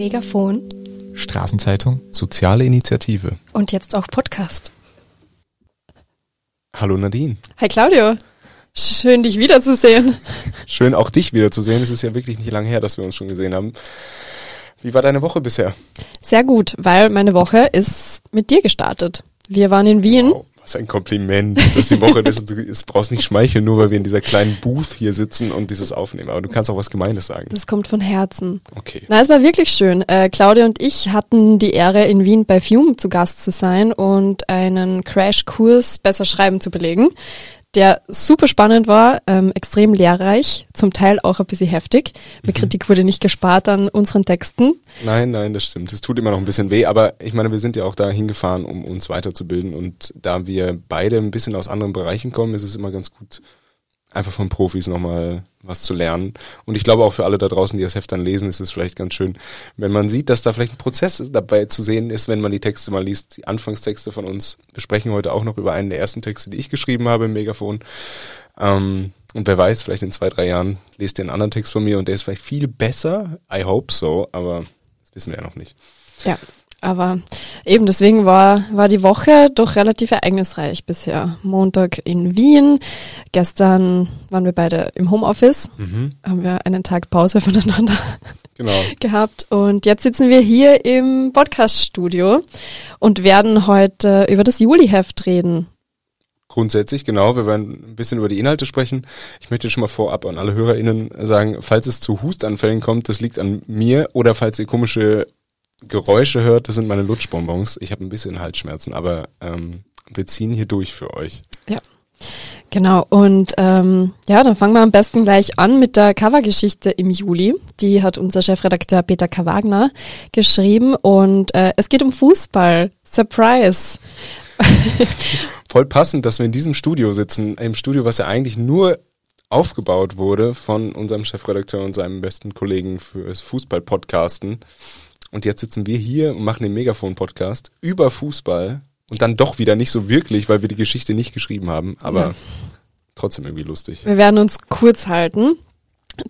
Megafon. Straßenzeitung, soziale Initiative. Und jetzt auch Podcast. Hallo Nadine. Hi Claudio. Schön, dich wiederzusehen. Schön, auch dich wiederzusehen. Es ist ja wirklich nicht lange her, dass wir uns schon gesehen haben. Wie war deine Woche bisher? Sehr gut, weil meine Woche ist mit dir gestartet. Wir waren in Wien. Wow, was ein Kompliment. dass die Woche ist und du es brauchst nicht schmeicheln, nur weil wir in dieser kleinen Booth hier sitzen und dieses aufnehmen. Aber du kannst auch was Gemeines sagen. Das kommt von Herzen. Okay. Na, es war wirklich schön. Äh, Claudia und ich hatten die Ehre, in Wien bei Fume zu Gast zu sein und einen Crashkurs besser schreiben zu belegen der super spannend war, ähm, extrem lehrreich, zum Teil auch ein bisschen heftig. Mit mhm. Kritik wurde nicht gespart an unseren Texten. Nein, nein, das stimmt. Es tut immer noch ein bisschen weh, aber ich meine, wir sind ja auch da hingefahren, um uns weiterzubilden und da wir beide ein bisschen aus anderen Bereichen kommen, ist es immer ganz gut, einfach von Profis nochmal was zu lernen. Und ich glaube auch für alle da draußen, die das Heft dann lesen, ist es vielleicht ganz schön, wenn man sieht, dass da vielleicht ein Prozess dabei zu sehen ist, wenn man die Texte mal liest. Die Anfangstexte von uns. Wir sprechen heute auch noch über einen der ersten Texte, die ich geschrieben habe im Megafon. Ähm, und wer weiß, vielleicht in zwei, drei Jahren lest ihr einen anderen Text von mir und der ist vielleicht viel besser. I hope so, aber das wissen wir ja noch nicht. Ja, aber eben deswegen war, war die Woche doch relativ ereignisreich bisher. Montag in Wien, gestern waren wir beide im Homeoffice, mhm. haben wir einen Tag Pause voneinander genau. gehabt und jetzt sitzen wir hier im Podcaststudio und werden heute über das Juli-Heft reden. Grundsätzlich, genau. Wir werden ein bisschen über die Inhalte sprechen. Ich möchte schon mal vorab an alle HörerInnen sagen, falls es zu Hustanfällen kommt, das liegt an mir oder falls ihr komische Geräusche hört, das sind meine Lutschbonbons. Ich habe ein bisschen Halsschmerzen, aber ähm, wir ziehen hier durch für euch. Ja. Genau, und ähm, ja, dann fangen wir am besten gleich an mit der Covergeschichte im Juli. Die hat unser Chefredakteur Peter K. Wagner geschrieben und äh, es geht um Fußball. Surprise! Voll passend, dass wir in diesem Studio sitzen, im Studio, was ja eigentlich nur aufgebaut wurde von unserem Chefredakteur und seinem besten Kollegen fürs Fußball-Podcasten. Und jetzt sitzen wir hier und machen den Megafon-Podcast über Fußball und dann doch wieder nicht so wirklich, weil wir die Geschichte nicht geschrieben haben, aber ja. trotzdem irgendwie lustig. Wir werden uns kurz halten,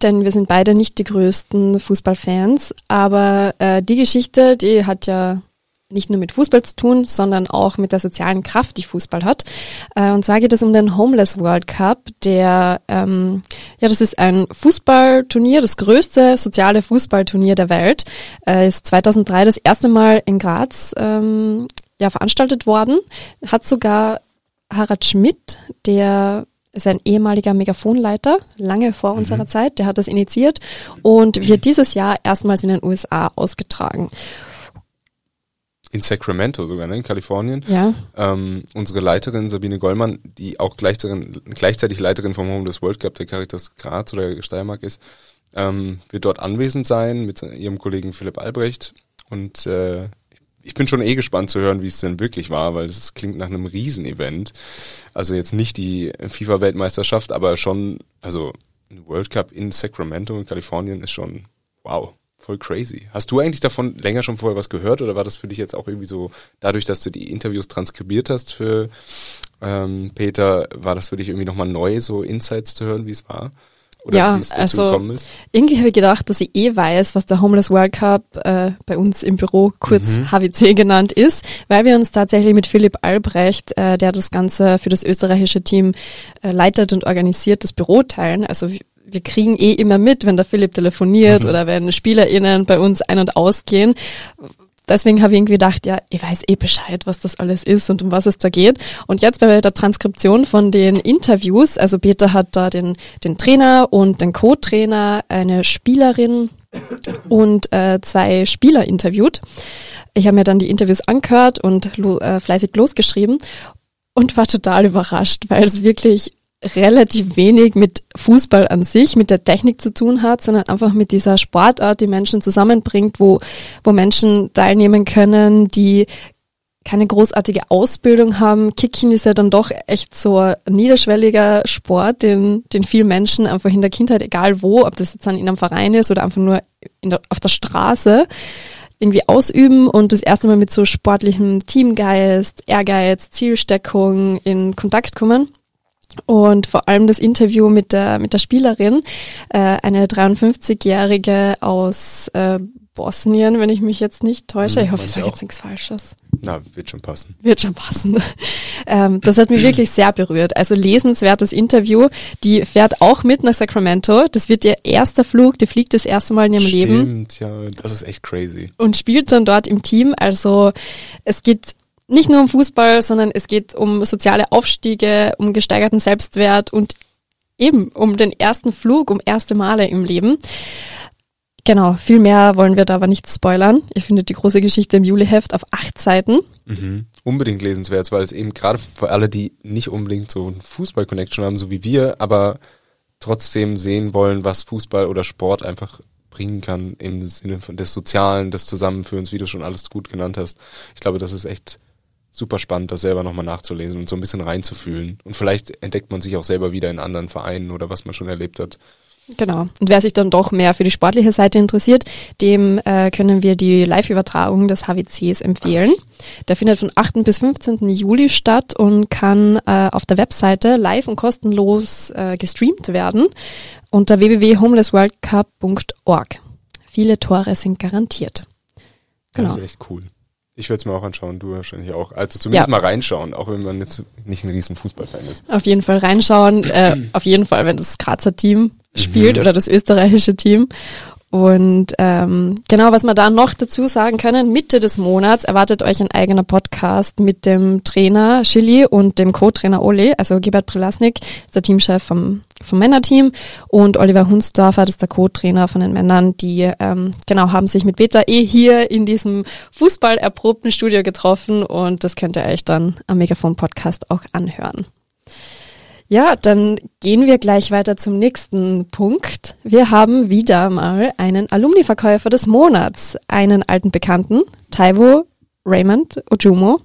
denn wir sind beide nicht die größten Fußballfans, aber äh, die Geschichte, die hat ja nicht nur mit Fußball zu tun, sondern auch mit der sozialen Kraft, die Fußball hat. Äh, und zwar geht es um den Homeless World Cup, der, ähm, ja, das ist ein Fußballturnier, das größte soziale Fußballturnier der Welt, äh, ist 2003 das erste Mal in Graz ähm, ja, veranstaltet worden, hat sogar Harald Schmidt, der ist ein ehemaliger Megafonleiter, lange vor mhm. unserer Zeit, der hat das initiiert und wird dieses Jahr erstmals in den USA ausgetragen in Sacramento sogar, ne, in Kalifornien. Ja. Ähm, unsere Leiterin Sabine Gollmann, die auch gleichzeitig, gleichzeitig Leiterin vom Home des World Cup der Caritas Graz oder Steiermark ist, ähm, wird dort anwesend sein mit ihrem Kollegen Philipp Albrecht. Und äh, ich bin schon eh gespannt zu hören, wie es denn wirklich war, weil es klingt nach einem Riesenevent. Also jetzt nicht die FIFA-Weltmeisterschaft, aber schon, also ein World Cup in Sacramento in Kalifornien ist schon wow. Voll crazy. Hast du eigentlich davon länger schon vorher was gehört oder war das für dich jetzt auch irgendwie so, dadurch, dass du die Interviews transkribiert hast für ähm, Peter, war das für dich irgendwie nochmal neu, so Insights zu hören, wie es war? Oder ja, wie es dazu also gekommen ist? irgendwie habe ich gedacht, dass ich eh weiß, was der Homeless World Cup äh, bei uns im Büro, kurz mhm. HWC genannt ist, weil wir uns tatsächlich mit Philipp Albrecht, äh, der das Ganze für das österreichische Team äh, leitet und organisiert, das Büro teilen. Also wir kriegen eh immer mit, wenn der Philipp telefoniert mhm. oder wenn SpielerInnen bei uns ein- und ausgehen. Deswegen habe ich irgendwie gedacht, ja, ich weiß eh Bescheid, was das alles ist und um was es da geht. Und jetzt bei der Transkription von den Interviews, also Peter hat da den, den Trainer und den Co-Trainer, eine Spielerin und äh, zwei Spieler interviewt. Ich habe mir dann die Interviews angehört und lo, äh, fleißig losgeschrieben und war total überrascht, weil es wirklich relativ wenig mit Fußball an sich, mit der Technik zu tun hat, sondern einfach mit dieser Sportart, die Menschen zusammenbringt, wo, wo Menschen teilnehmen können, die keine großartige Ausbildung haben. Kicken ist ja dann doch echt so ein niederschwelliger Sport, den, den viele Menschen einfach in der Kindheit, egal wo, ob das jetzt dann in einem Verein ist oder einfach nur der, auf der Straße, irgendwie ausüben und das erste Mal mit so sportlichem Teamgeist, Ehrgeiz, Zielsteckung in Kontakt kommen. Und vor allem das Interview mit der, mit der Spielerin, äh, eine 53-Jährige aus äh, Bosnien, wenn ich mich jetzt nicht täusche. Hm, ich hoffe, ich sage jetzt nichts Falsches. Na, wird schon passen. Wird schon passen. Ähm, das hat mich wirklich sehr berührt. Also lesenswertes Interview. Die fährt auch mit nach Sacramento. Das wird ihr erster Flug. Die fliegt das erste Mal in ihrem Stimmt, Leben. Stimmt, ja, das ist echt crazy. Und spielt dann dort im Team. Also es geht nicht nur um Fußball, sondern es geht um soziale Aufstiege, um gesteigerten Selbstwert und eben um den ersten Flug, um erste Male im Leben. Genau, viel mehr wollen wir da aber nicht spoilern. Ihr findet die große Geschichte im Juliheft auf acht Seiten. Mhm. Unbedingt lesenswert, weil es eben gerade für alle, die nicht unbedingt so ein Fußball-Connection haben, so wie wir, aber trotzdem sehen wollen, was Fußball oder Sport einfach bringen kann im Sinne des Sozialen, des Zusammenführens, wie du schon alles gut genannt hast. Ich glaube, das ist echt super spannend, das selber nochmal nachzulesen und so ein bisschen reinzufühlen. Und vielleicht entdeckt man sich auch selber wieder in anderen Vereinen oder was man schon erlebt hat. Genau. Und wer sich dann doch mehr für die sportliche Seite interessiert, dem äh, können wir die Live-Übertragung des HWCs empfehlen. Der findet von 8. bis 15. Juli statt und kann äh, auf der Webseite live und kostenlos äh, gestreamt werden unter www.homelessworldcup.org. Viele Tore sind garantiert. Genau. Das ist echt cool. Ich werde es mir auch anschauen, du wahrscheinlich auch. Also zumindest ja. mal reinschauen, auch wenn man jetzt nicht ein riesen Fußballfan ist. Auf jeden Fall reinschauen, äh, auf jeden Fall, wenn das Grazer Team spielt mhm. oder das österreichische Team. Und ähm, genau, was wir da noch dazu sagen können, Mitte des Monats erwartet euch ein eigener Podcast mit dem Trainer Chili und dem Co-Trainer Oli, also Gebert Prelasnik, ist der Teamchef vom, vom Männerteam und Oliver Hunsdorfer, das ist der Co-Trainer von den Männern, die ähm, genau haben sich mit Beta eh hier in diesem Fußball erprobten Studio getroffen und das könnt ihr euch dann am Megafon-Podcast auch anhören. Ja, dann gehen wir gleich weiter zum nächsten Punkt. Wir haben wieder mal einen Alumni-Verkäufer des Monats, einen alten Bekannten, Taiwo Raymond Ojumo.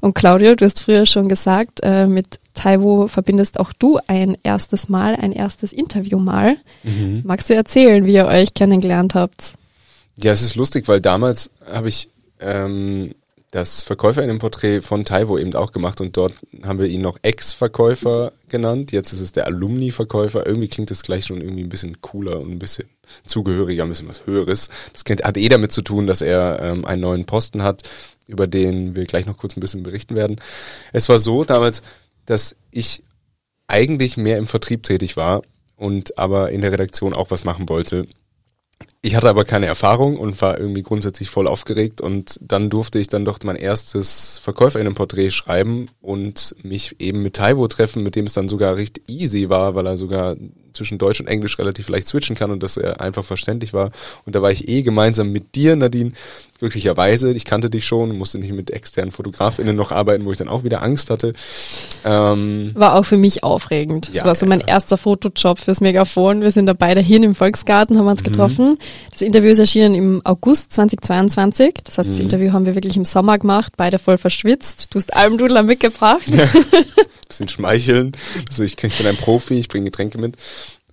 Und Claudio, du hast früher schon gesagt, äh, mit Taiwo verbindest auch du ein erstes Mal, ein erstes Interview mal. Mhm. Magst du erzählen, wie ihr euch kennengelernt habt? Ja, es ist lustig, weil damals habe ich ähm, das Verkäuferinnenporträt von Taiwo eben auch gemacht und dort haben wir ihn noch Ex-Verkäufer genannt. Jetzt ist es der Alumni-Verkäufer. Irgendwie klingt das gleich schon irgendwie ein bisschen cooler und ein bisschen zugehöriger, ein bisschen was Höheres. Das hat eh damit zu tun, dass er ähm, einen neuen Posten hat, über den wir gleich noch kurz ein bisschen berichten werden. Es war so damals, dass ich eigentlich mehr im Vertrieb tätig war und aber in der Redaktion auch was machen wollte. Ich hatte aber keine Erfahrung und war irgendwie grundsätzlich voll aufgeregt und dann durfte ich dann doch mein erstes Verkäuferinnenporträt schreiben und mich eben mit Taiwo treffen, mit dem es dann sogar recht easy war, weil er sogar zwischen Deutsch und Englisch relativ leicht switchen kann und dass er einfach verständlich war. Und da war ich eh gemeinsam mit dir, Nadine, glücklicherweise. Ich kannte dich schon, musste nicht mit externen FotografInnen noch arbeiten, wo ich dann auch wieder Angst hatte. Ähm, war auch für mich aufregend. Das ja, war so mein ja. erster Fotojob fürs Megafon. Wir sind da beide hin im Volksgarten, haben uns mhm. Das Interview ist erschienen im August 2022. Das heißt, das mhm. Interview haben wir wirklich im Sommer gemacht, beide voll verschwitzt. Du hast Almdudler mitgebracht. Ja. Bisschen schmeicheln. Also ich, ich bin ein Profi, ich bringe Getränke mit.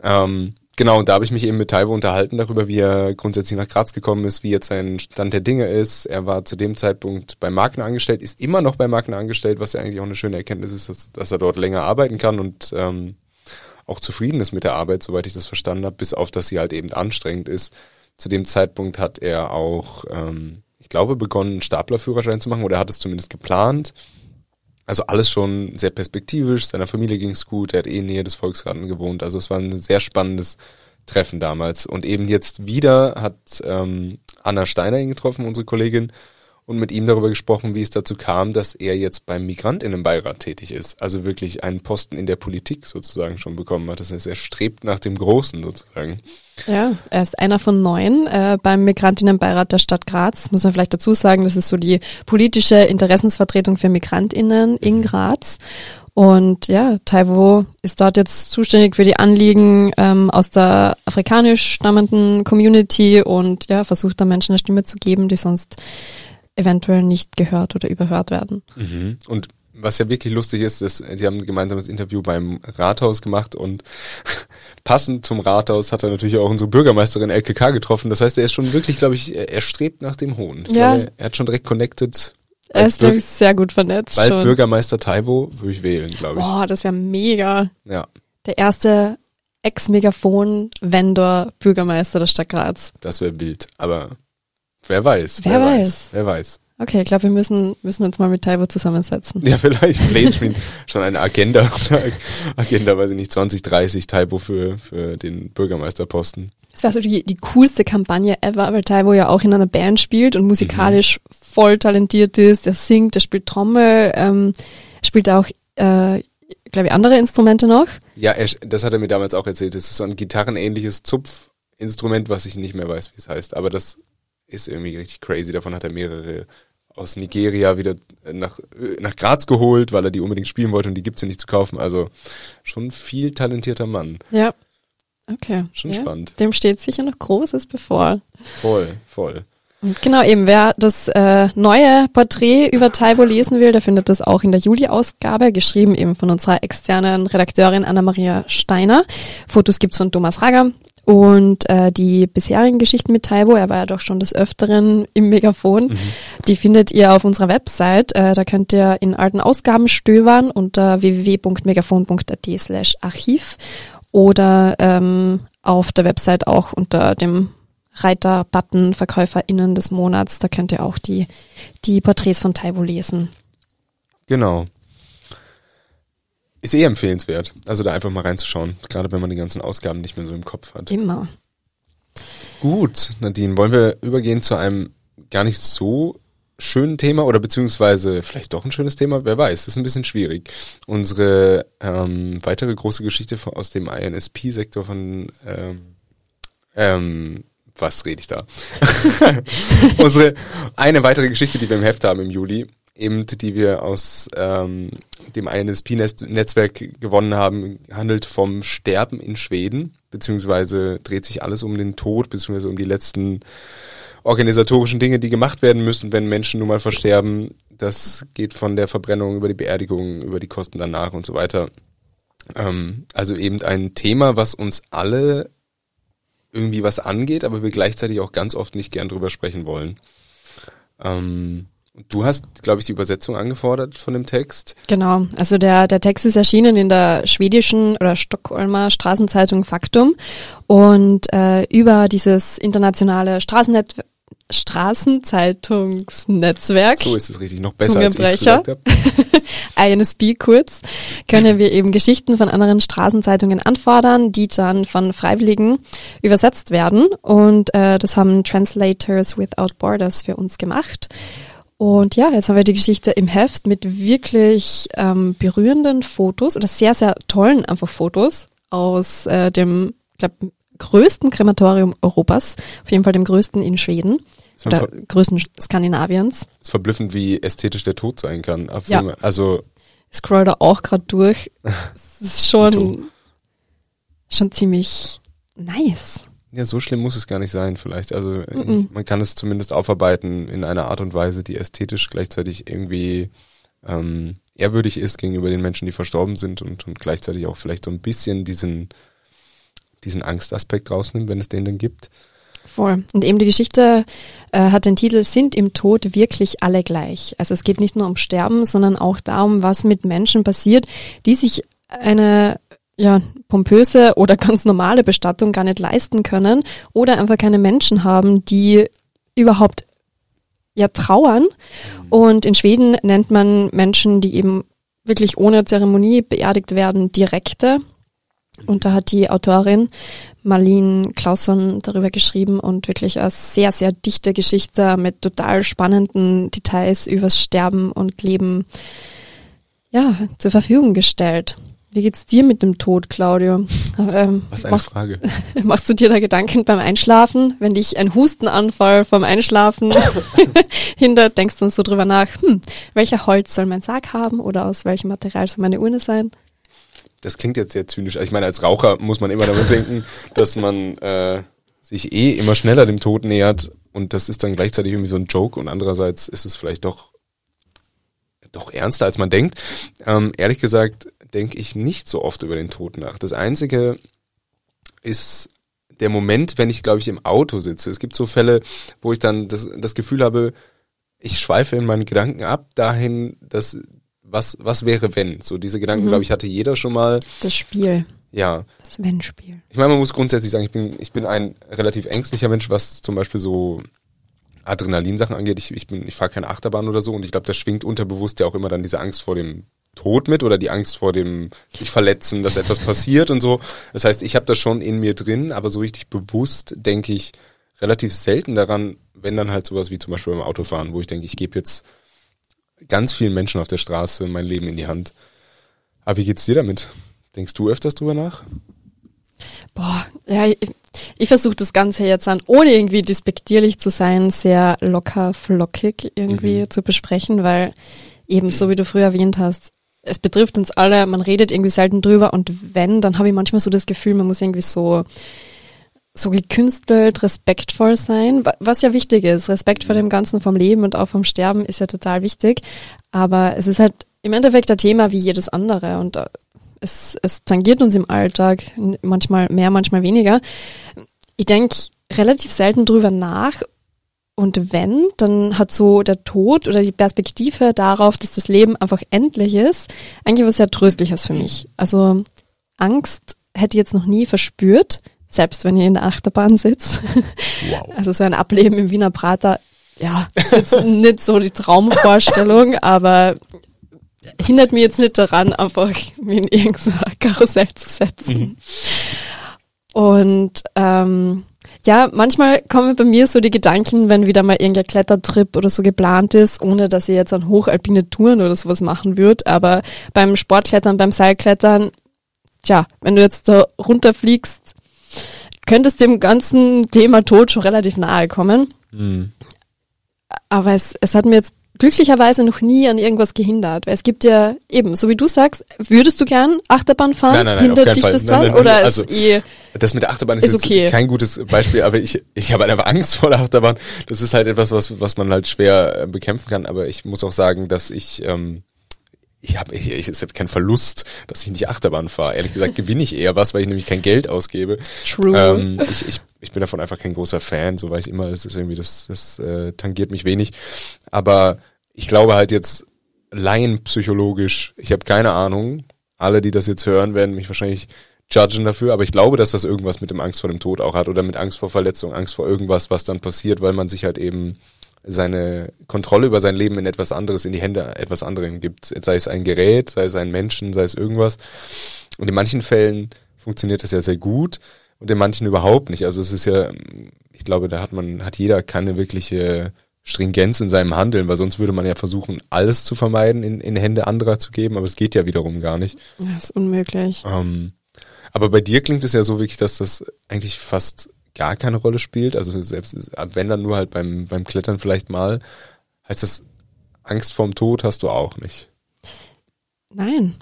Ähm, genau, und da habe ich mich eben mit Taiwo unterhalten darüber, wie er grundsätzlich nach Graz gekommen ist, wie jetzt sein Stand der Dinge ist. Er war zu dem Zeitpunkt bei Marken angestellt, ist immer noch bei Marken angestellt, was ja eigentlich auch eine schöne Erkenntnis ist, dass, dass er dort länger arbeiten kann und ähm, auch zufrieden ist mit der Arbeit, soweit ich das verstanden habe, bis auf, dass sie halt eben anstrengend ist. Zu dem Zeitpunkt hat er auch, ähm, ich glaube, begonnen, einen Staplerführerschein zu machen oder er hat es zumindest geplant. Also alles schon sehr perspektivisch, seiner Familie ging es gut, er hat eh in Nähe des Volksgarten gewohnt. Also es war ein sehr spannendes Treffen damals. Und eben jetzt wieder hat ähm, Anna Steiner ihn getroffen, unsere Kollegin, und mit ihm darüber gesprochen, wie es dazu kam, dass er jetzt beim Migrantinnenbeirat tätig ist. Also wirklich einen Posten in der Politik sozusagen schon bekommen hat. Das heißt, er strebt nach dem Großen sozusagen. Ja, er ist einer von neun äh, beim Migrantinnenbeirat der Stadt Graz. Muss man vielleicht dazu sagen, das ist so die politische Interessensvertretung für Migrantinnen in mhm. Graz. Und ja, Taiwo ist dort jetzt zuständig für die Anliegen ähm, aus der afrikanisch stammenden Community und ja, versucht da Menschen eine Stimme zu geben, die sonst eventuell nicht gehört oder überhört werden. Mhm. Und was ja wirklich lustig ist, ist, sie haben ein gemeinsames Interview beim Rathaus gemacht und passend zum Rathaus hat er natürlich auch unsere Bürgermeisterin LKK getroffen. Das heißt, er ist schon wirklich, glaube ich, er strebt nach dem Hohn. Ich ja. Glaube, er hat schon direkt connected. Er ist, glaube ich, sehr gut vernetzt bald schon. Bürgermeister Taiwo würde ich wählen, glaube ich. Boah, das wäre mega. Ja. Der erste Ex-Megafon-Vendor Bürgermeister der Stadt Graz. Das wäre wild, aber Wer weiß. Wer, wer weiß. weiß. Wer weiß. Okay, ich glaube, wir müssen, müssen uns mal mit Taiwo zusammensetzen. Ja, vielleicht Plainschmied schon eine Agenda, Agenda, weiß ich nicht, 2030 Taiwo für, für den Bürgermeisterposten. Das wäre so die, die coolste Kampagne ever, weil Taiwo ja auch in einer Band spielt und musikalisch mhm. voll talentiert ist. Er singt, er spielt Trommel, ähm, spielt auch, äh, glaube ich, andere Instrumente noch. Ja, er, das hat er mir damals auch erzählt. Das ist so ein gitarrenähnliches Zupfinstrument, was ich nicht mehr weiß, wie es heißt. Aber das ist irgendwie richtig crazy. Davon hat er mehrere aus Nigeria wieder nach, nach Graz geholt, weil er die unbedingt spielen wollte und die gibt's ja nicht zu kaufen. Also schon viel talentierter Mann. Ja. Okay. Schon ja. spannend. Dem steht sicher noch Großes bevor. Voll, voll. Und genau eben, wer das äh, neue Porträt über Taibo lesen will, der findet das auch in der Juli-Ausgabe, geschrieben eben von unserer externen Redakteurin Anna-Maria Steiner. Fotos gibt's von Thomas Rager und äh, die bisherigen Geschichten mit Taibo, er war ja doch schon des Öfteren im Megafon, mhm. die findet ihr auf unserer Website. Äh, da könnt ihr in alten Ausgaben stöbern unter www.megafon.at slash archiv oder ähm, auf der Website auch unter dem Reiter-Button VerkäuferInnen des Monats. Da könnt ihr auch die, die Porträts von Taibo lesen. Genau. Ist eh empfehlenswert. Also da einfach mal reinzuschauen. Gerade wenn man die ganzen Ausgaben nicht mehr so im Kopf hat. Immer. Gut, Nadine, wollen wir übergehen zu einem gar nicht so schönen Thema oder beziehungsweise vielleicht doch ein schönes Thema, wer weiß, das ist ein bisschen schwierig. Unsere ähm, weitere große Geschichte aus dem INSP-Sektor von ähm, ähm, was rede ich da? Unsere eine weitere Geschichte, die wir im Heft haben im Juli, eben, die wir aus ähm, dem INSP-Netzwerk gewonnen haben, handelt vom Sterben in Schweden, beziehungsweise dreht sich alles um den Tod, beziehungsweise um die letzten organisatorischen Dinge, die gemacht werden müssen, wenn Menschen nun mal versterben. Das geht von der Verbrennung über die Beerdigung, über die Kosten danach und so weiter. Ähm, also eben ein Thema, was uns alle irgendwie was angeht, aber wir gleichzeitig auch ganz oft nicht gern drüber sprechen wollen. Ähm, Du hast, glaube ich, die Übersetzung angefordert von dem Text. Genau. Also der, der Text ist erschienen in der schwedischen oder Stockholmer Straßenzeitung Faktum und äh, über dieses internationale Straßennet Straßenzeitungsnetzwerk. So ist es richtig, noch besser als ich gesagt. INSB kurz, können wir eben Geschichten von anderen Straßenzeitungen anfordern, die dann von Freiwilligen übersetzt werden. Und äh, das haben Translators Without Borders für uns gemacht. Und ja, jetzt haben wir die Geschichte im Heft mit wirklich ähm, berührenden Fotos oder sehr, sehr tollen einfach Fotos aus äh, dem, glaub, größten Krematorium Europas, auf jeden Fall dem größten in Schweden oder größten Skandinaviens. Es ist verblüffend, wie ästhetisch der Tod sein kann. Ja. Also ich scroll da auch gerade durch. Es ist schon, schon ziemlich nice. Ja, so schlimm muss es gar nicht sein, vielleicht. Also mm -mm. man kann es zumindest aufarbeiten in einer Art und Weise, die ästhetisch gleichzeitig irgendwie ähm, ehrwürdig ist gegenüber den Menschen, die verstorben sind und, und gleichzeitig auch vielleicht so ein bisschen diesen, diesen Angstaspekt rausnimmt, wenn es den dann gibt. Voll. Und eben die Geschichte äh, hat den Titel Sind im Tod wirklich alle gleich? Also es geht nicht nur um Sterben, sondern auch darum, was mit Menschen passiert, die sich eine ja, pompöse oder ganz normale Bestattung gar nicht leisten können oder einfach keine Menschen haben, die überhaupt ja trauern. Und in Schweden nennt man Menschen, die eben wirklich ohne Zeremonie beerdigt werden, Direkte. Und da hat die Autorin Marlene Clausson darüber geschrieben und wirklich eine sehr, sehr dichte Geschichte mit total spannenden Details übers Sterben und Leben ja, zur Verfügung gestellt. Wie geht's dir mit dem Tod, Claudio? Ähm, Was eine machst, Frage. Machst du dir da Gedanken beim Einschlafen? Wenn dich ein Hustenanfall vom Einschlafen hindert, denkst du dann so drüber nach, hm, welcher Holz soll mein Sarg haben oder aus welchem Material soll meine Urne sein? Das klingt jetzt sehr zynisch. Also ich meine, als Raucher muss man immer damit denken, dass man äh, sich eh immer schneller dem Tod nähert und das ist dann gleichzeitig irgendwie so ein Joke und andererseits ist es vielleicht doch doch ernster, als man denkt. Ähm, ehrlich gesagt denke ich nicht so oft über den Tod nach. Das Einzige ist der Moment, wenn ich, glaube ich, im Auto sitze. Es gibt so Fälle, wo ich dann das, das Gefühl habe, ich schweife in meinen Gedanken ab dahin, dass was was wäre wenn. So diese Gedanken, mhm. glaube ich, hatte jeder schon mal. Das Spiel. Ja. Das Wenn-Spiel. Ich meine, man muss grundsätzlich sagen, ich bin ich bin ein relativ ängstlicher Mensch, was zum Beispiel so Adrenalinsachen angeht, ich, ich bin, ich fahre keine Achterbahn oder so und ich glaube, da schwingt unterbewusst ja auch immer dann diese Angst vor dem Tod mit oder die Angst vor dem sich verletzen, dass etwas passiert und so. Das heißt, ich habe das schon in mir drin, aber so richtig bewusst denke ich relativ selten daran, wenn dann halt sowas wie zum Beispiel beim Autofahren, wo ich denke, ich gebe jetzt ganz vielen Menschen auf der Straße mein Leben in die Hand. Aber wie geht's dir damit? Denkst du öfters drüber nach? Boah, ja, ich, ich versuche das Ganze jetzt an, ohne irgendwie despektierlich zu sein, sehr locker, flockig irgendwie mhm. zu besprechen, weil eben so wie du früher erwähnt hast, es betrifft uns alle, man redet irgendwie selten drüber und wenn, dann habe ich manchmal so das Gefühl, man muss irgendwie so so gekünstelt, respektvoll sein, was ja wichtig ist. Respekt vor dem Ganzen vom Leben und auch vom Sterben ist ja total wichtig. Aber es ist halt im Endeffekt ein Thema wie jedes andere und äh, es, es tangiert uns im Alltag, manchmal mehr, manchmal weniger. Ich denke relativ selten drüber nach und wenn, dann hat so der Tod oder die Perspektive darauf, dass das Leben einfach endlich ist, eigentlich was sehr Tröstliches für mich. Also Angst hätte ich jetzt noch nie verspürt, selbst wenn ich in der Achterbahn sitze. Wow. Also so ein Ableben im Wiener Prater, ja, ist jetzt nicht so die Traumvorstellung, aber hindert mich jetzt nicht daran, einfach mich in irgendein Karussell zu setzen. Mhm. Und ähm, ja, manchmal kommen bei mir so die Gedanken, wenn wieder mal irgendein Klettertrip oder so geplant ist, ohne dass ich jetzt an hochalpine Touren oder sowas machen würde. Aber beim Sportklettern, beim Seilklettern, tja, wenn du jetzt da runterfliegst, könntest dem ganzen Thema Tod schon relativ nahe kommen. Mhm. Aber es, es hat mir jetzt glücklicherweise noch nie an irgendwas gehindert. Weil es gibt ja eben, so wie du sagst, würdest du gern Achterbahn fahren? Nein, nein, nein, Hindert dich Fall. das dann? oder also, ist eh das mit der Achterbahn ist, ist okay. kein gutes Beispiel, aber ich, ich habe einfach Angst vor der Achterbahn. Das ist halt etwas, was, was man halt schwer äh, bekämpfen kann. Aber ich muss auch sagen, dass ich ähm, ich habe ich, ich, ich hab keinen Verlust, dass ich nicht Achterbahn fahre. Ehrlich gesagt gewinne ich eher was, weil ich nämlich kein Geld ausgebe. True. Ähm, ich, ich, ich bin davon einfach kein großer Fan, so weil ich immer, das ist irgendwie, das, das äh, tangiert mich wenig. Aber ich glaube halt jetzt laienpsychologisch, ich habe keine Ahnung, alle, die das jetzt hören, werden mich wahrscheinlich judgen dafür, aber ich glaube, dass das irgendwas mit dem Angst vor dem Tod auch hat oder mit Angst vor Verletzung, Angst vor irgendwas, was dann passiert, weil man sich halt eben seine Kontrolle über sein Leben in etwas anderes, in die Hände etwas anderem gibt. Sei es ein Gerät, sei es ein Menschen, sei es irgendwas. Und in manchen Fällen funktioniert das ja sehr gut und in manchen überhaupt nicht. Also es ist ja, ich glaube, da hat man, hat jeder keine wirkliche Stringenz in seinem Handeln, weil sonst würde man ja versuchen, alles zu vermeiden, in, in Hände anderer zu geben, aber es geht ja wiederum gar nicht. Das ist unmöglich. Ähm, aber bei dir klingt es ja so wirklich, dass das eigentlich fast gar keine Rolle spielt. Also selbst wenn dann nur halt beim, beim Klettern vielleicht mal, heißt das, Angst vorm Tod hast du auch nicht. Nein.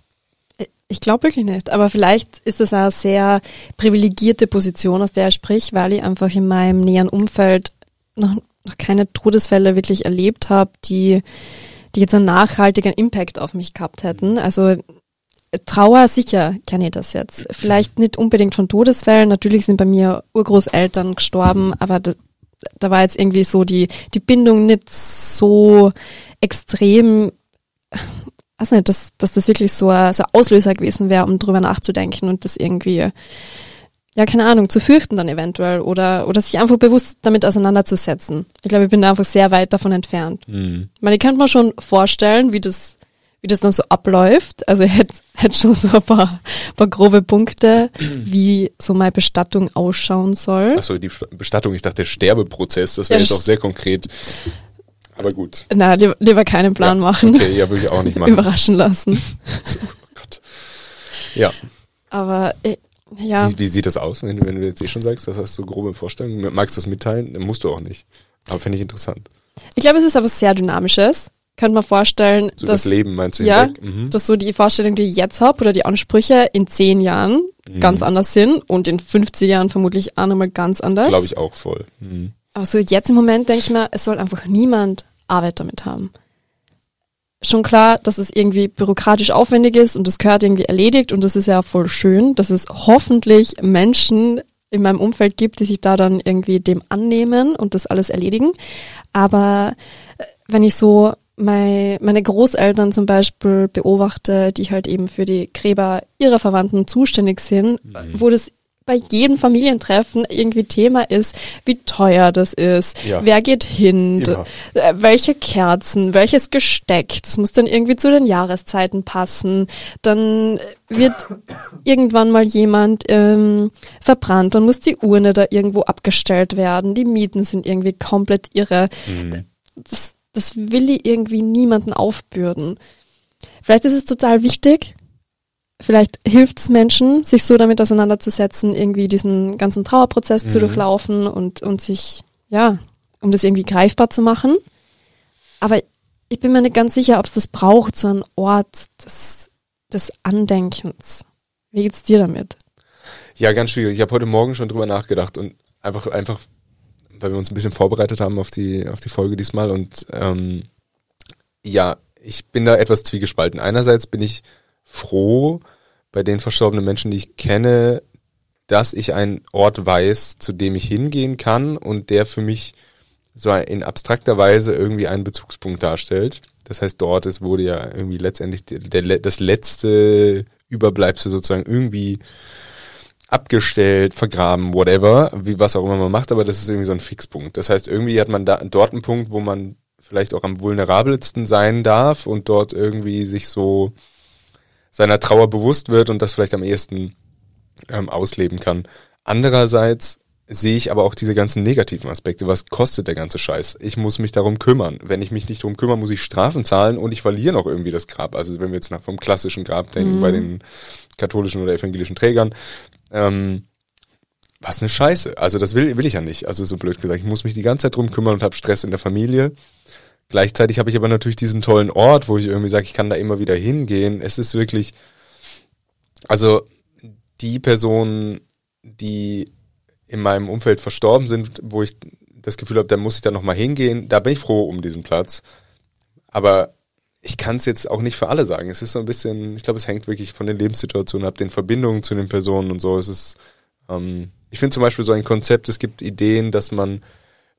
Ich glaube wirklich nicht. Aber vielleicht ist das eine sehr privilegierte Position, aus der ich sprich, weil ich einfach in meinem näheren Umfeld noch, noch keine Todesfälle wirklich erlebt habe, die, die jetzt einen nachhaltigen Impact auf mich gehabt hätten. Also Trauer, sicher kenne ich das jetzt. Vielleicht nicht unbedingt von Todesfällen. Natürlich sind bei mir Urgroßeltern gestorben, aber da, da war jetzt irgendwie so die, die Bindung nicht so extrem, weiß nicht, dass, dass das wirklich so ein, so ein Auslöser gewesen wäre, um drüber nachzudenken und das irgendwie, ja, keine Ahnung, zu fürchten dann eventuell oder, oder sich einfach bewusst damit auseinanderzusetzen. Ich glaube, ich bin da einfach sehr weit davon entfernt. Mhm. Ich meine, ich könnte mir schon vorstellen, wie das wie das dann so abläuft. Also ich hätte hätt schon so ein paar, paar grobe Punkte, wie so meine Bestattung ausschauen soll. Achso, die Bestattung, ich dachte der Sterbeprozess, das wäre ja, jetzt auch sehr konkret. Aber gut. Na, lieber, lieber keinen Plan ja, machen. Okay, ja, würde ich auch nicht machen. Überraschen lassen. so, oh Gott. Ja. Aber äh, ja. Wie, wie, sieht das aus, wenn, wenn du jetzt eh schon sagst, das hast du grobe Vorstellungen? Magst du das mitteilen? Musst du auch nicht. Aber finde ich interessant. Ich glaube, es ist aber sehr dynamisches könnte man vorstellen, so dass, das Leben meinst du ja, mhm. dass so die Vorstellung, die ich jetzt habe oder die Ansprüche in zehn Jahren mhm. ganz anders sind und in 50 Jahren vermutlich auch nochmal ganz anders. Glaube ich auch voll. Mhm. Aber so jetzt im Moment denke ich mir, es soll einfach niemand Arbeit damit haben. Schon klar, dass es irgendwie bürokratisch aufwendig ist und das gehört irgendwie erledigt und das ist ja voll schön, dass es hoffentlich Menschen in meinem Umfeld gibt, die sich da dann irgendwie dem annehmen und das alles erledigen. Aber äh, wenn ich so meine, meine Großeltern zum Beispiel beobachte, die halt eben für die Gräber ihrer Verwandten zuständig sind, mhm. wo das bei jedem Familientreffen irgendwie Thema ist, wie teuer das ist, ja. wer geht hin, Immer. Äh, welche Kerzen, welches Gesteck, das muss dann irgendwie zu den Jahreszeiten passen. Dann wird irgendwann mal jemand ähm, verbrannt, dann muss die Urne da irgendwo abgestellt werden, die Mieten sind irgendwie komplett irre. Mhm. Das, das will ich irgendwie niemanden aufbürden. Vielleicht ist es total wichtig, vielleicht hilft es Menschen, sich so damit auseinanderzusetzen, irgendwie diesen ganzen Trauerprozess mhm. zu durchlaufen und, und sich, ja, um das irgendwie greifbar zu machen. Aber ich bin mir nicht ganz sicher, ob es das braucht, so einen Ort des, des Andenkens. Wie geht's dir damit? Ja, ganz schwierig. Ich habe heute Morgen schon drüber nachgedacht und einfach, einfach, weil wir uns ein bisschen vorbereitet haben auf die, auf die Folge diesmal und ähm, ja, ich bin da etwas zwiegespalten. Einerseits bin ich froh bei den verstorbenen Menschen, die ich kenne, dass ich einen Ort weiß, zu dem ich hingehen kann und der für mich so in abstrakter Weise irgendwie einen Bezugspunkt darstellt. Das heißt, dort ist, wurde ja irgendwie letztendlich der, der, das letzte Überbleibsel sozusagen irgendwie abgestellt, vergraben, whatever, wie was auch immer man macht, aber das ist irgendwie so ein Fixpunkt. Das heißt, irgendwie hat man da dort einen Punkt, wo man vielleicht auch am vulnerabelsten sein darf und dort irgendwie sich so seiner Trauer bewusst wird und das vielleicht am ehesten ähm, ausleben kann. Andererseits sehe ich aber auch diese ganzen negativen Aspekte. Was kostet der ganze Scheiß? Ich muss mich darum kümmern. Wenn ich mich nicht darum kümmere, muss ich Strafen zahlen und ich verliere noch irgendwie das Grab. Also wenn wir jetzt nach vom klassischen Grab denken, mhm. bei den katholischen oder evangelischen Trägern, ähm, was eine Scheiße. Also das will, will ich ja nicht. Also so blöd gesagt, ich muss mich die ganze Zeit drum kümmern und habe Stress in der Familie. Gleichzeitig habe ich aber natürlich diesen tollen Ort, wo ich irgendwie sage, ich kann da immer wieder hingehen. Es ist wirklich, also die Personen, die in meinem Umfeld verstorben sind, wo ich das Gefühl habe, da muss ich da nochmal hingehen, da bin ich froh um diesen Platz. Aber ich kann es jetzt auch nicht für alle sagen. Es ist so ein bisschen, ich glaube, es hängt wirklich von den Lebenssituationen ab, den Verbindungen zu den Personen und so. Es ist, ähm, ich finde zum Beispiel so ein Konzept, es gibt Ideen, dass man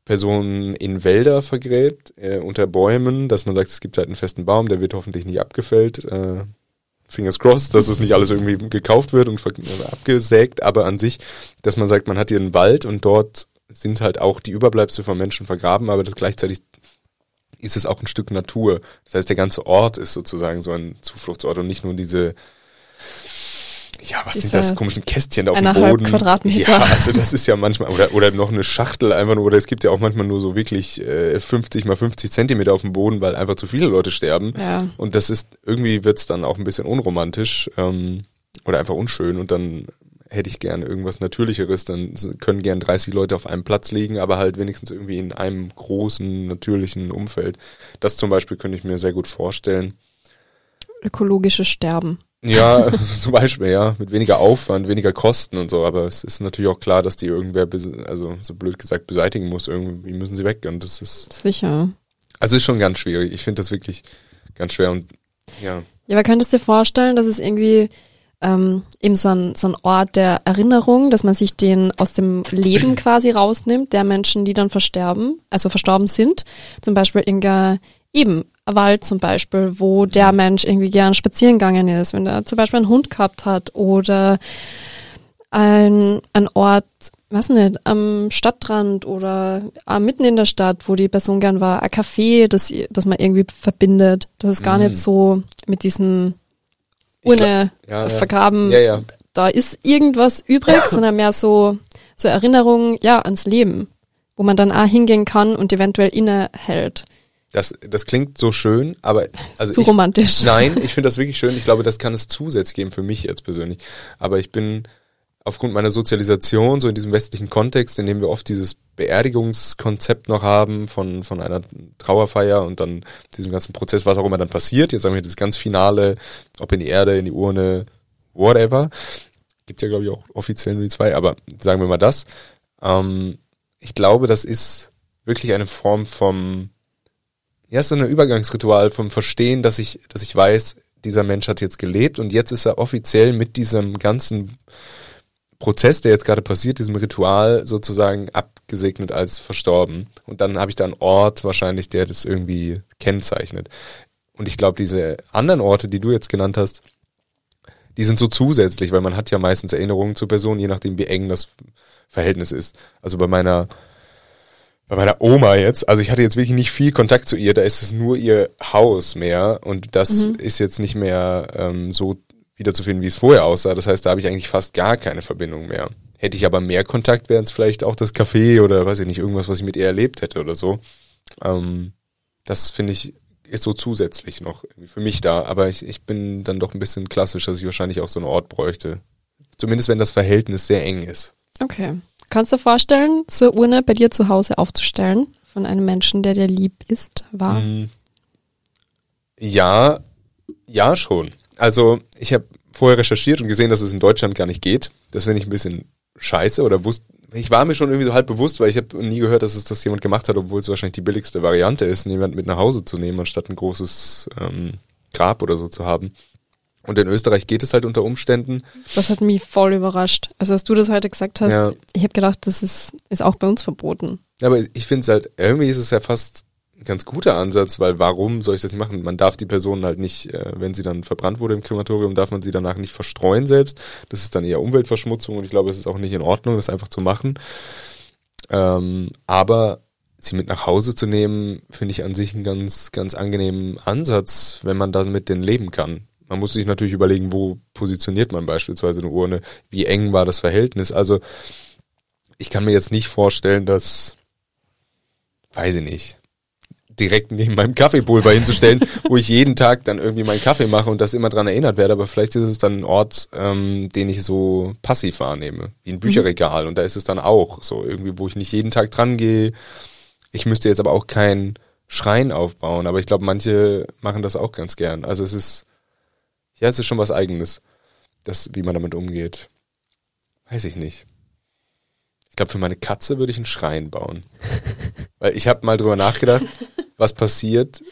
Personen in Wälder vergräbt, äh, unter Bäumen, dass man sagt, es gibt halt einen festen Baum, der wird hoffentlich nicht abgefällt. Äh, Fingers crossed, dass es nicht alles irgendwie gekauft wird und abgesägt, aber an sich, dass man sagt, man hat hier einen Wald und dort sind halt auch die Überbleibsel von Menschen vergraben, aber das gleichzeitig ist es auch ein Stück Natur. Das heißt, der ganze Ort ist sozusagen so ein Zufluchtsort und nicht nur diese ja, was sind das komischen Kästchen da auf dem Boden? Quadratmeter. Ja, also das ist ja manchmal, oder, oder noch eine Schachtel einfach nur, oder es gibt ja auch manchmal nur so wirklich äh, 50 mal 50 Zentimeter auf dem Boden, weil einfach zu viele Leute sterben. Ja. Und das ist, irgendwie wird's dann auch ein bisschen unromantisch ähm, oder einfach unschön und dann hätte ich gern irgendwas Natürlicheres, dann können gern 30 Leute auf einem Platz liegen, aber halt wenigstens irgendwie in einem großen, natürlichen Umfeld. Das zum Beispiel könnte ich mir sehr gut vorstellen. Ökologisches Sterben. Ja, zum Beispiel, ja, mit weniger Aufwand, weniger Kosten und so, aber es ist natürlich auch klar, dass die irgendwer, also so blöd gesagt, beseitigen muss, irgendwie müssen sie weg und das ist. Sicher. Also ist schon ganz schwierig. Ich finde das wirklich ganz schwer und ja. Ja, aber könntest du dir vorstellen, dass es irgendwie ähm, eben so ein, so ein Ort der Erinnerung, dass man sich den aus dem Leben quasi rausnimmt, der Menschen, die dann versterben, also verstorben sind. Zum Beispiel Inga eben Wald zum Beispiel, wo der Mensch irgendwie gern spazieren gegangen ist, wenn er zum Beispiel einen Hund gehabt hat oder ein, ein Ort, was nicht, am Stadtrand oder äh, mitten in der Stadt, wo die Person gern war, ein Café, das, das man irgendwie verbindet, das ist gar mhm. nicht so mit diesem Urne ja, ja. vergraben, ja, ja. da ist irgendwas übrig, sondern mehr so, so Erinnerungen, ja, ans Leben, wo man dann auch hingehen kann und eventuell innehält. Das, das klingt so schön, aber also zu ich, romantisch. Nein, ich finde das wirklich schön. Ich glaube, das kann es zusätzlich geben für mich jetzt persönlich. Aber ich bin aufgrund meiner Sozialisation so in diesem westlichen Kontext, in dem wir oft dieses Beerdigungskonzept noch haben von von einer Trauerfeier und dann diesem ganzen Prozess, was auch immer dann passiert. Jetzt sagen wir das ganz Finale, ob in die Erde, in die Urne, whatever. Gibt ja glaube ich auch offiziell nur die zwei, aber sagen wir mal das. Ähm, ich glaube, das ist wirklich eine Form vom ja, so ein Übergangsritual vom Verstehen, dass ich, dass ich weiß, dieser Mensch hat jetzt gelebt und jetzt ist er offiziell mit diesem ganzen Prozess, der jetzt gerade passiert, diesem Ritual sozusagen abgesegnet als verstorben. Und dann habe ich da einen Ort wahrscheinlich, der das irgendwie kennzeichnet. Und ich glaube, diese anderen Orte, die du jetzt genannt hast, die sind so zusätzlich, weil man hat ja meistens Erinnerungen zur Person, je nachdem wie eng das Verhältnis ist. Also bei meiner bei meiner Oma jetzt, also ich hatte jetzt wirklich nicht viel Kontakt zu ihr, da ist es nur ihr Haus mehr und das mhm. ist jetzt nicht mehr ähm, so wiederzufinden, wie es vorher aussah. Das heißt, da habe ich eigentlich fast gar keine Verbindung mehr. Hätte ich aber mehr Kontakt, wäre es vielleicht auch das Café oder weiß ich nicht, irgendwas, was ich mit ihr erlebt hätte oder so. Ähm, das finde ich ist so zusätzlich noch für mich da, aber ich, ich bin dann doch ein bisschen klassisch, dass ich wahrscheinlich auch so einen Ort bräuchte. Zumindest wenn das Verhältnis sehr eng ist. Okay. Kannst du dir vorstellen, so eine Urne bei dir zu Hause aufzustellen? Von einem Menschen, der dir lieb ist, war? Mm. Ja, ja schon. Also ich habe vorher recherchiert und gesehen, dass es in Deutschland gar nicht geht. Das finde ich ein bisschen scheiße oder wusste, ich war mir schon irgendwie so halb bewusst, weil ich habe nie gehört, dass es das jemand gemacht hat, obwohl es wahrscheinlich die billigste Variante ist, jemand mit nach Hause zu nehmen, anstatt ein großes ähm, Grab oder so zu haben. Und in Österreich geht es halt unter Umständen. Das hat mich voll überrascht. Also als du das heute gesagt hast, ja. ich habe gedacht, das ist, ist auch bei uns verboten. Aber ich finde es halt, irgendwie ist es ja fast ein ganz guter Ansatz, weil warum soll ich das nicht machen? Man darf die Person halt nicht, äh, wenn sie dann verbrannt wurde im Krematorium, darf man sie danach nicht verstreuen selbst. Das ist dann eher Umweltverschmutzung und ich glaube, es ist auch nicht in Ordnung, das einfach zu machen. Ähm, aber sie mit nach Hause zu nehmen, finde ich an sich einen ganz, ganz angenehmen Ansatz, wenn man damit denn leben kann. Man muss sich natürlich überlegen, wo positioniert man beispielsweise eine Urne, wie eng war das Verhältnis. Also ich kann mir jetzt nicht vorstellen, dass, weiß ich nicht, direkt neben meinem Kaffeepulver hinzustellen, wo ich jeden Tag dann irgendwie meinen Kaffee mache und das immer dran erinnert werde. Aber vielleicht ist es dann ein Ort, ähm, den ich so passiv wahrnehme, wie ein Bücherregal. Und da ist es dann auch so irgendwie, wo ich nicht jeden Tag dran gehe. Ich müsste jetzt aber auch keinen Schrein aufbauen, aber ich glaube, manche machen das auch ganz gern. Also es ist, ja, es ist schon was Eigenes, das, wie man damit umgeht. Weiß ich nicht glaube, für meine Katze würde ich einen Schrein bauen. Weil ich habe mal drüber nachgedacht, was passiert.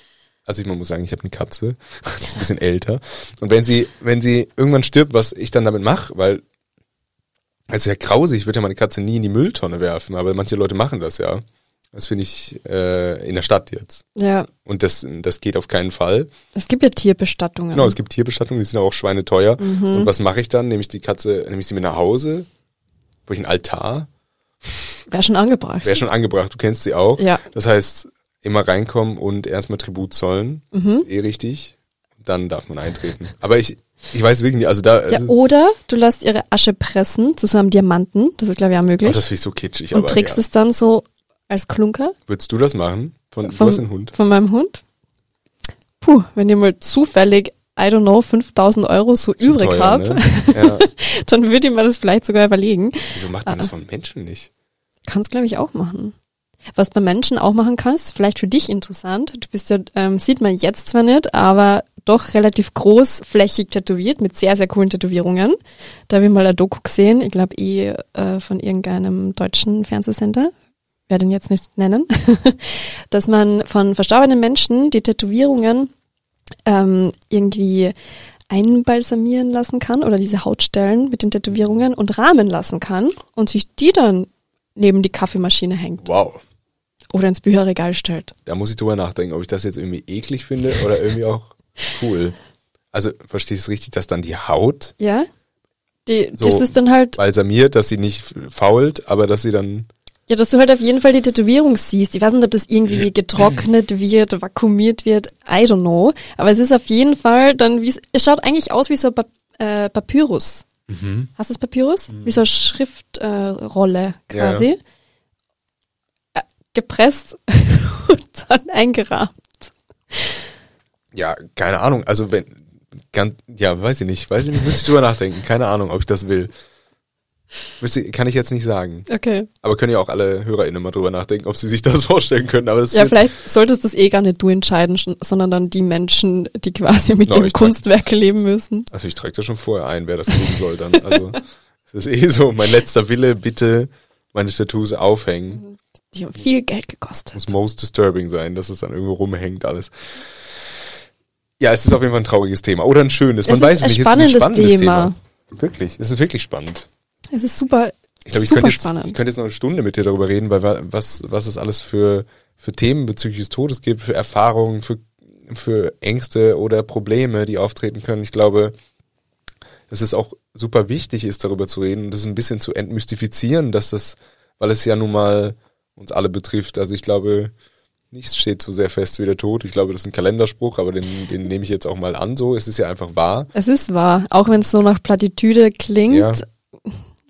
Also ich muss sagen, ich habe eine Katze, die ist ein bisschen älter. Und wenn sie, wenn sie irgendwann stirbt, was ich dann damit mache, weil es ist ja grausig, ich würde ja meine Katze nie in die Mülltonne werfen, aber manche Leute machen das ja. Das finde ich äh, in der Stadt jetzt. Ja. Und das, das geht auf keinen Fall. Es gibt ja Tierbestattungen. Genau, es gibt Tierbestattungen, die sind auch schweineteuer. Mhm. Und was mache ich dann? Nehme ich die Katze, nehme ich sie mit nach Hause, wo ich einen Altar Wäre schon angebracht. Wäre schon angebracht, du kennst sie auch. Ja. Das heißt, immer reinkommen und erstmal Tribut zollen. Mhm. Ist eh richtig. Dann darf man eintreten. Aber ich, ich weiß wirklich nicht, also da. Ja, oder du lässt ihre Asche pressen zu so einem Diamanten. Das ist, glaube ich, auch möglich. Oh, das finde ich so kitschig. Und aber, trägst ja. es dann so als Klunker. Würdest du das machen? Von, von, du Hund. Von meinem Hund? Puh, wenn ihr mal zufällig I don't know, 5000 Euro so Schon übrig habe, ne? ja. dann würde ich mir das vielleicht sogar überlegen. Wieso macht man das von Menschen nicht? Kannst, glaube ich, auch machen. Was bei Menschen auch machen kannst, vielleicht für dich interessant. Du bist ja, ähm, sieht man jetzt zwar nicht, aber doch relativ großflächig tätowiert mit sehr, sehr coolen Tätowierungen. Da habe ich mal ein Doku gesehen, ich glaube eh äh, von irgendeinem deutschen Fernsehsender, werde ihn jetzt nicht nennen, dass man von verstorbenen Menschen die Tätowierungen ähm, irgendwie einbalsamieren lassen kann oder diese Hautstellen mit den Tätowierungen und rahmen lassen kann und sich die dann neben die Kaffeemaschine hängt. Wow. Oder ins Bücherregal stellt. Da muss ich drüber nachdenken, ob ich das jetzt irgendwie eklig finde oder irgendwie auch cool. Also verstehst du es richtig, dass dann die Haut ja, die, so das ist dann halt balsamiert, dass sie nicht fault, aber dass sie dann ja, dass du halt auf jeden Fall die Tätowierung siehst. Ich weiß nicht, ob das irgendwie getrocknet wird, vakuumiert wird, I don't know. Aber es ist auf jeden Fall dann, wie es schaut eigentlich aus wie so ein äh, Papyrus. Mhm. Hast du das Papyrus? Mhm. Wie so eine Schriftrolle äh, quasi. Ja. Äh, gepresst und dann eingerahmt. Ja, keine Ahnung. Also wenn, ganz, ja, weiß ich nicht, weiß ich nicht, müsste ich drüber nachdenken. Keine Ahnung, ob ich das will. Kann ich jetzt nicht sagen. Okay. Aber können ja auch alle HörerInnen mal drüber nachdenken, ob sie sich das vorstellen können. Aber ja, vielleicht solltest das eh gar nicht du entscheiden, sondern dann die Menschen, die quasi mit no, dem Kunstwerk leben müssen. Also ich trage das schon vorher ein, wer das tun soll dann. Also es ist eh so, mein letzter Wille, bitte meine Tattoos aufhängen. Die haben viel Geld gekostet. Muss most disturbing sein, dass es dann irgendwo rumhängt alles. Ja, es ist auf jeden Fall ein trauriges Thema. Oder ein schönes. Man es weiß es nicht. Es ist ein spannendes Thema. Thema. Wirklich. Es ist wirklich spannend. Es ist super, ich glaube, ich könnte jetzt, ich könnte jetzt noch eine Stunde mit dir darüber reden, weil was, was es alles für, für Themen bezüglich des Todes gibt, für Erfahrungen, für, für Ängste oder Probleme, die auftreten können. Ich glaube, dass es auch super wichtig ist, darüber zu reden und das ein bisschen zu entmystifizieren, dass das, weil es ja nun mal uns alle betrifft. Also ich glaube, nichts steht so sehr fest wie der Tod. Ich glaube, das ist ein Kalenderspruch, aber den, den nehme ich jetzt auch mal an so. Es ist ja einfach wahr. Es ist wahr, auch wenn es so nach Plattitüde klingt. Ja.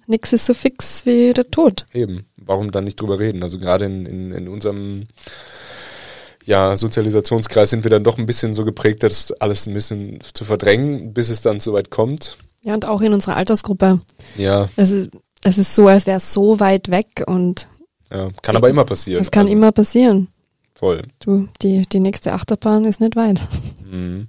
Nix ist so fix wie der Tod. Eben. Warum dann nicht drüber reden? Also gerade in, in, in unserem ja, Sozialisationskreis sind wir dann doch ein bisschen so geprägt, das alles ein bisschen zu verdrängen, bis es dann soweit kommt. Ja, und auch in unserer Altersgruppe. Ja. Es ist, es ist so, als wäre es so weit weg und. Ja, kann aber immer passieren. Es kann also, immer passieren. Voll. Du, die, die nächste Achterbahn ist nicht weit. Mhm.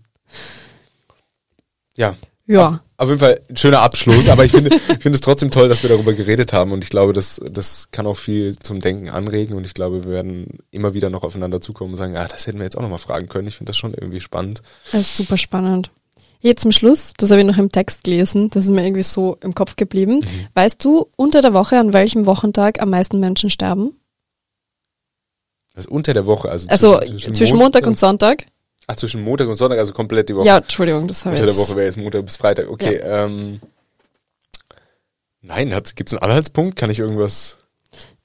Ja. Ja. Auf, auf, jeden Fall ein schöner Abschluss, aber ich finde, ich finde es trotzdem toll, dass wir darüber geredet haben und ich glaube, das, das kann auch viel zum Denken anregen und ich glaube, wir werden immer wieder noch aufeinander zukommen und sagen, ah, das hätten wir jetzt auch nochmal fragen können. Ich finde das schon irgendwie spannend. Das ist super spannend. Hier zum Schluss, das habe ich noch im Text gelesen, das ist mir irgendwie so im Kopf geblieben. Mhm. Weißt du unter der Woche, an welchem Wochentag am meisten Menschen sterben? Ist unter der Woche, also, also zwischen, zwischen Montag und Sonntag. Ach, zwischen Montag und Sonntag, also komplett die Woche. Ja, Entschuldigung, das habe ich Unter der Woche wäre jetzt Montag bis Freitag. Okay, ja. ähm, nein, gibt es einen Anhaltspunkt? Kann ich irgendwas...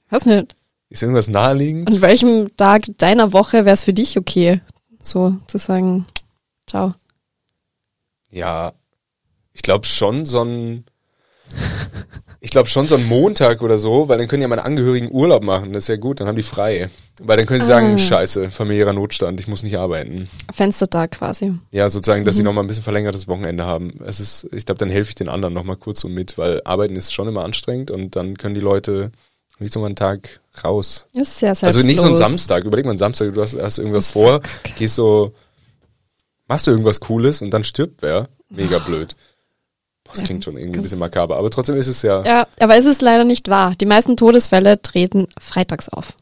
Was nicht? Ist irgendwas naheliegend? An welchem Tag deiner Woche wäre es für dich okay, so zu sagen, ciao? Ja, ich glaube schon so ein, ich glaube schon so ein Montag oder so, weil dann können ja meine Angehörigen Urlaub machen, das ist ja gut, dann haben die frei. Weil dann können sie ah. sagen, scheiße, familiärer Notstand, ich muss nicht arbeiten. Fenstertag quasi. Ja, sozusagen, dass mhm. sie nochmal ein bisschen verlängertes Wochenende haben. Es ist, ich glaube, dann helfe ich den anderen nochmal kurz so mit, weil arbeiten ist schon immer anstrengend und dann können die Leute nicht so mal einen Tag raus. Ist sehr selbstlos. Also nicht so ein Samstag, überleg mal einen Samstag, du hast, hast irgendwas vor, gehst so machst du irgendwas Cooles und dann stirbt wer. Mega blöd. Das klingt schon irgendwie ein bisschen makaber, aber trotzdem ist es ja. Ja, aber es ist leider nicht wahr. Die meisten Todesfälle treten freitags auf.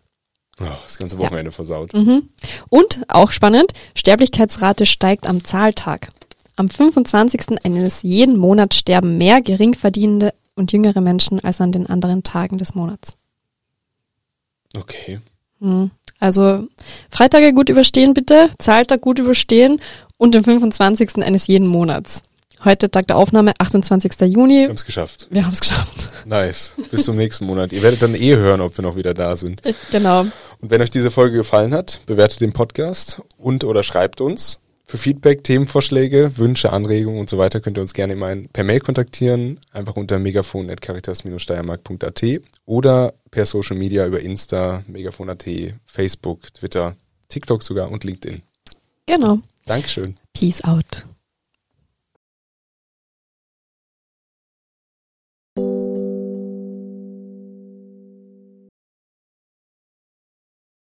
Oh, das ganze Wochenende ja. versaut. Mhm. Und, auch spannend, Sterblichkeitsrate steigt am Zahltag. Am 25. eines jeden Monats sterben mehr geringverdienende und jüngere Menschen als an den anderen Tagen des Monats. Okay. Mhm. Also Freitage gut überstehen bitte, Zahltag gut überstehen und den 25. eines jeden Monats. Heute Tag der Aufnahme, 28. Juni. Wir haben es geschafft. Wir haben es geschafft. Nice. Bis zum nächsten Monat. Ihr werdet dann eh hören, ob wir noch wieder da sind. Genau. Und wenn euch diese Folge gefallen hat, bewertet den Podcast und oder schreibt uns. Für Feedback, Themenvorschläge, Wünsche, Anregungen und so weiter könnt ihr uns gerne immer per Mail kontaktieren, einfach unter megafon.caritas-steiermark.at oder per Social Media über Insta, megafon.at, Facebook, Twitter, TikTok sogar und LinkedIn. Genau. Dankeschön. Peace out.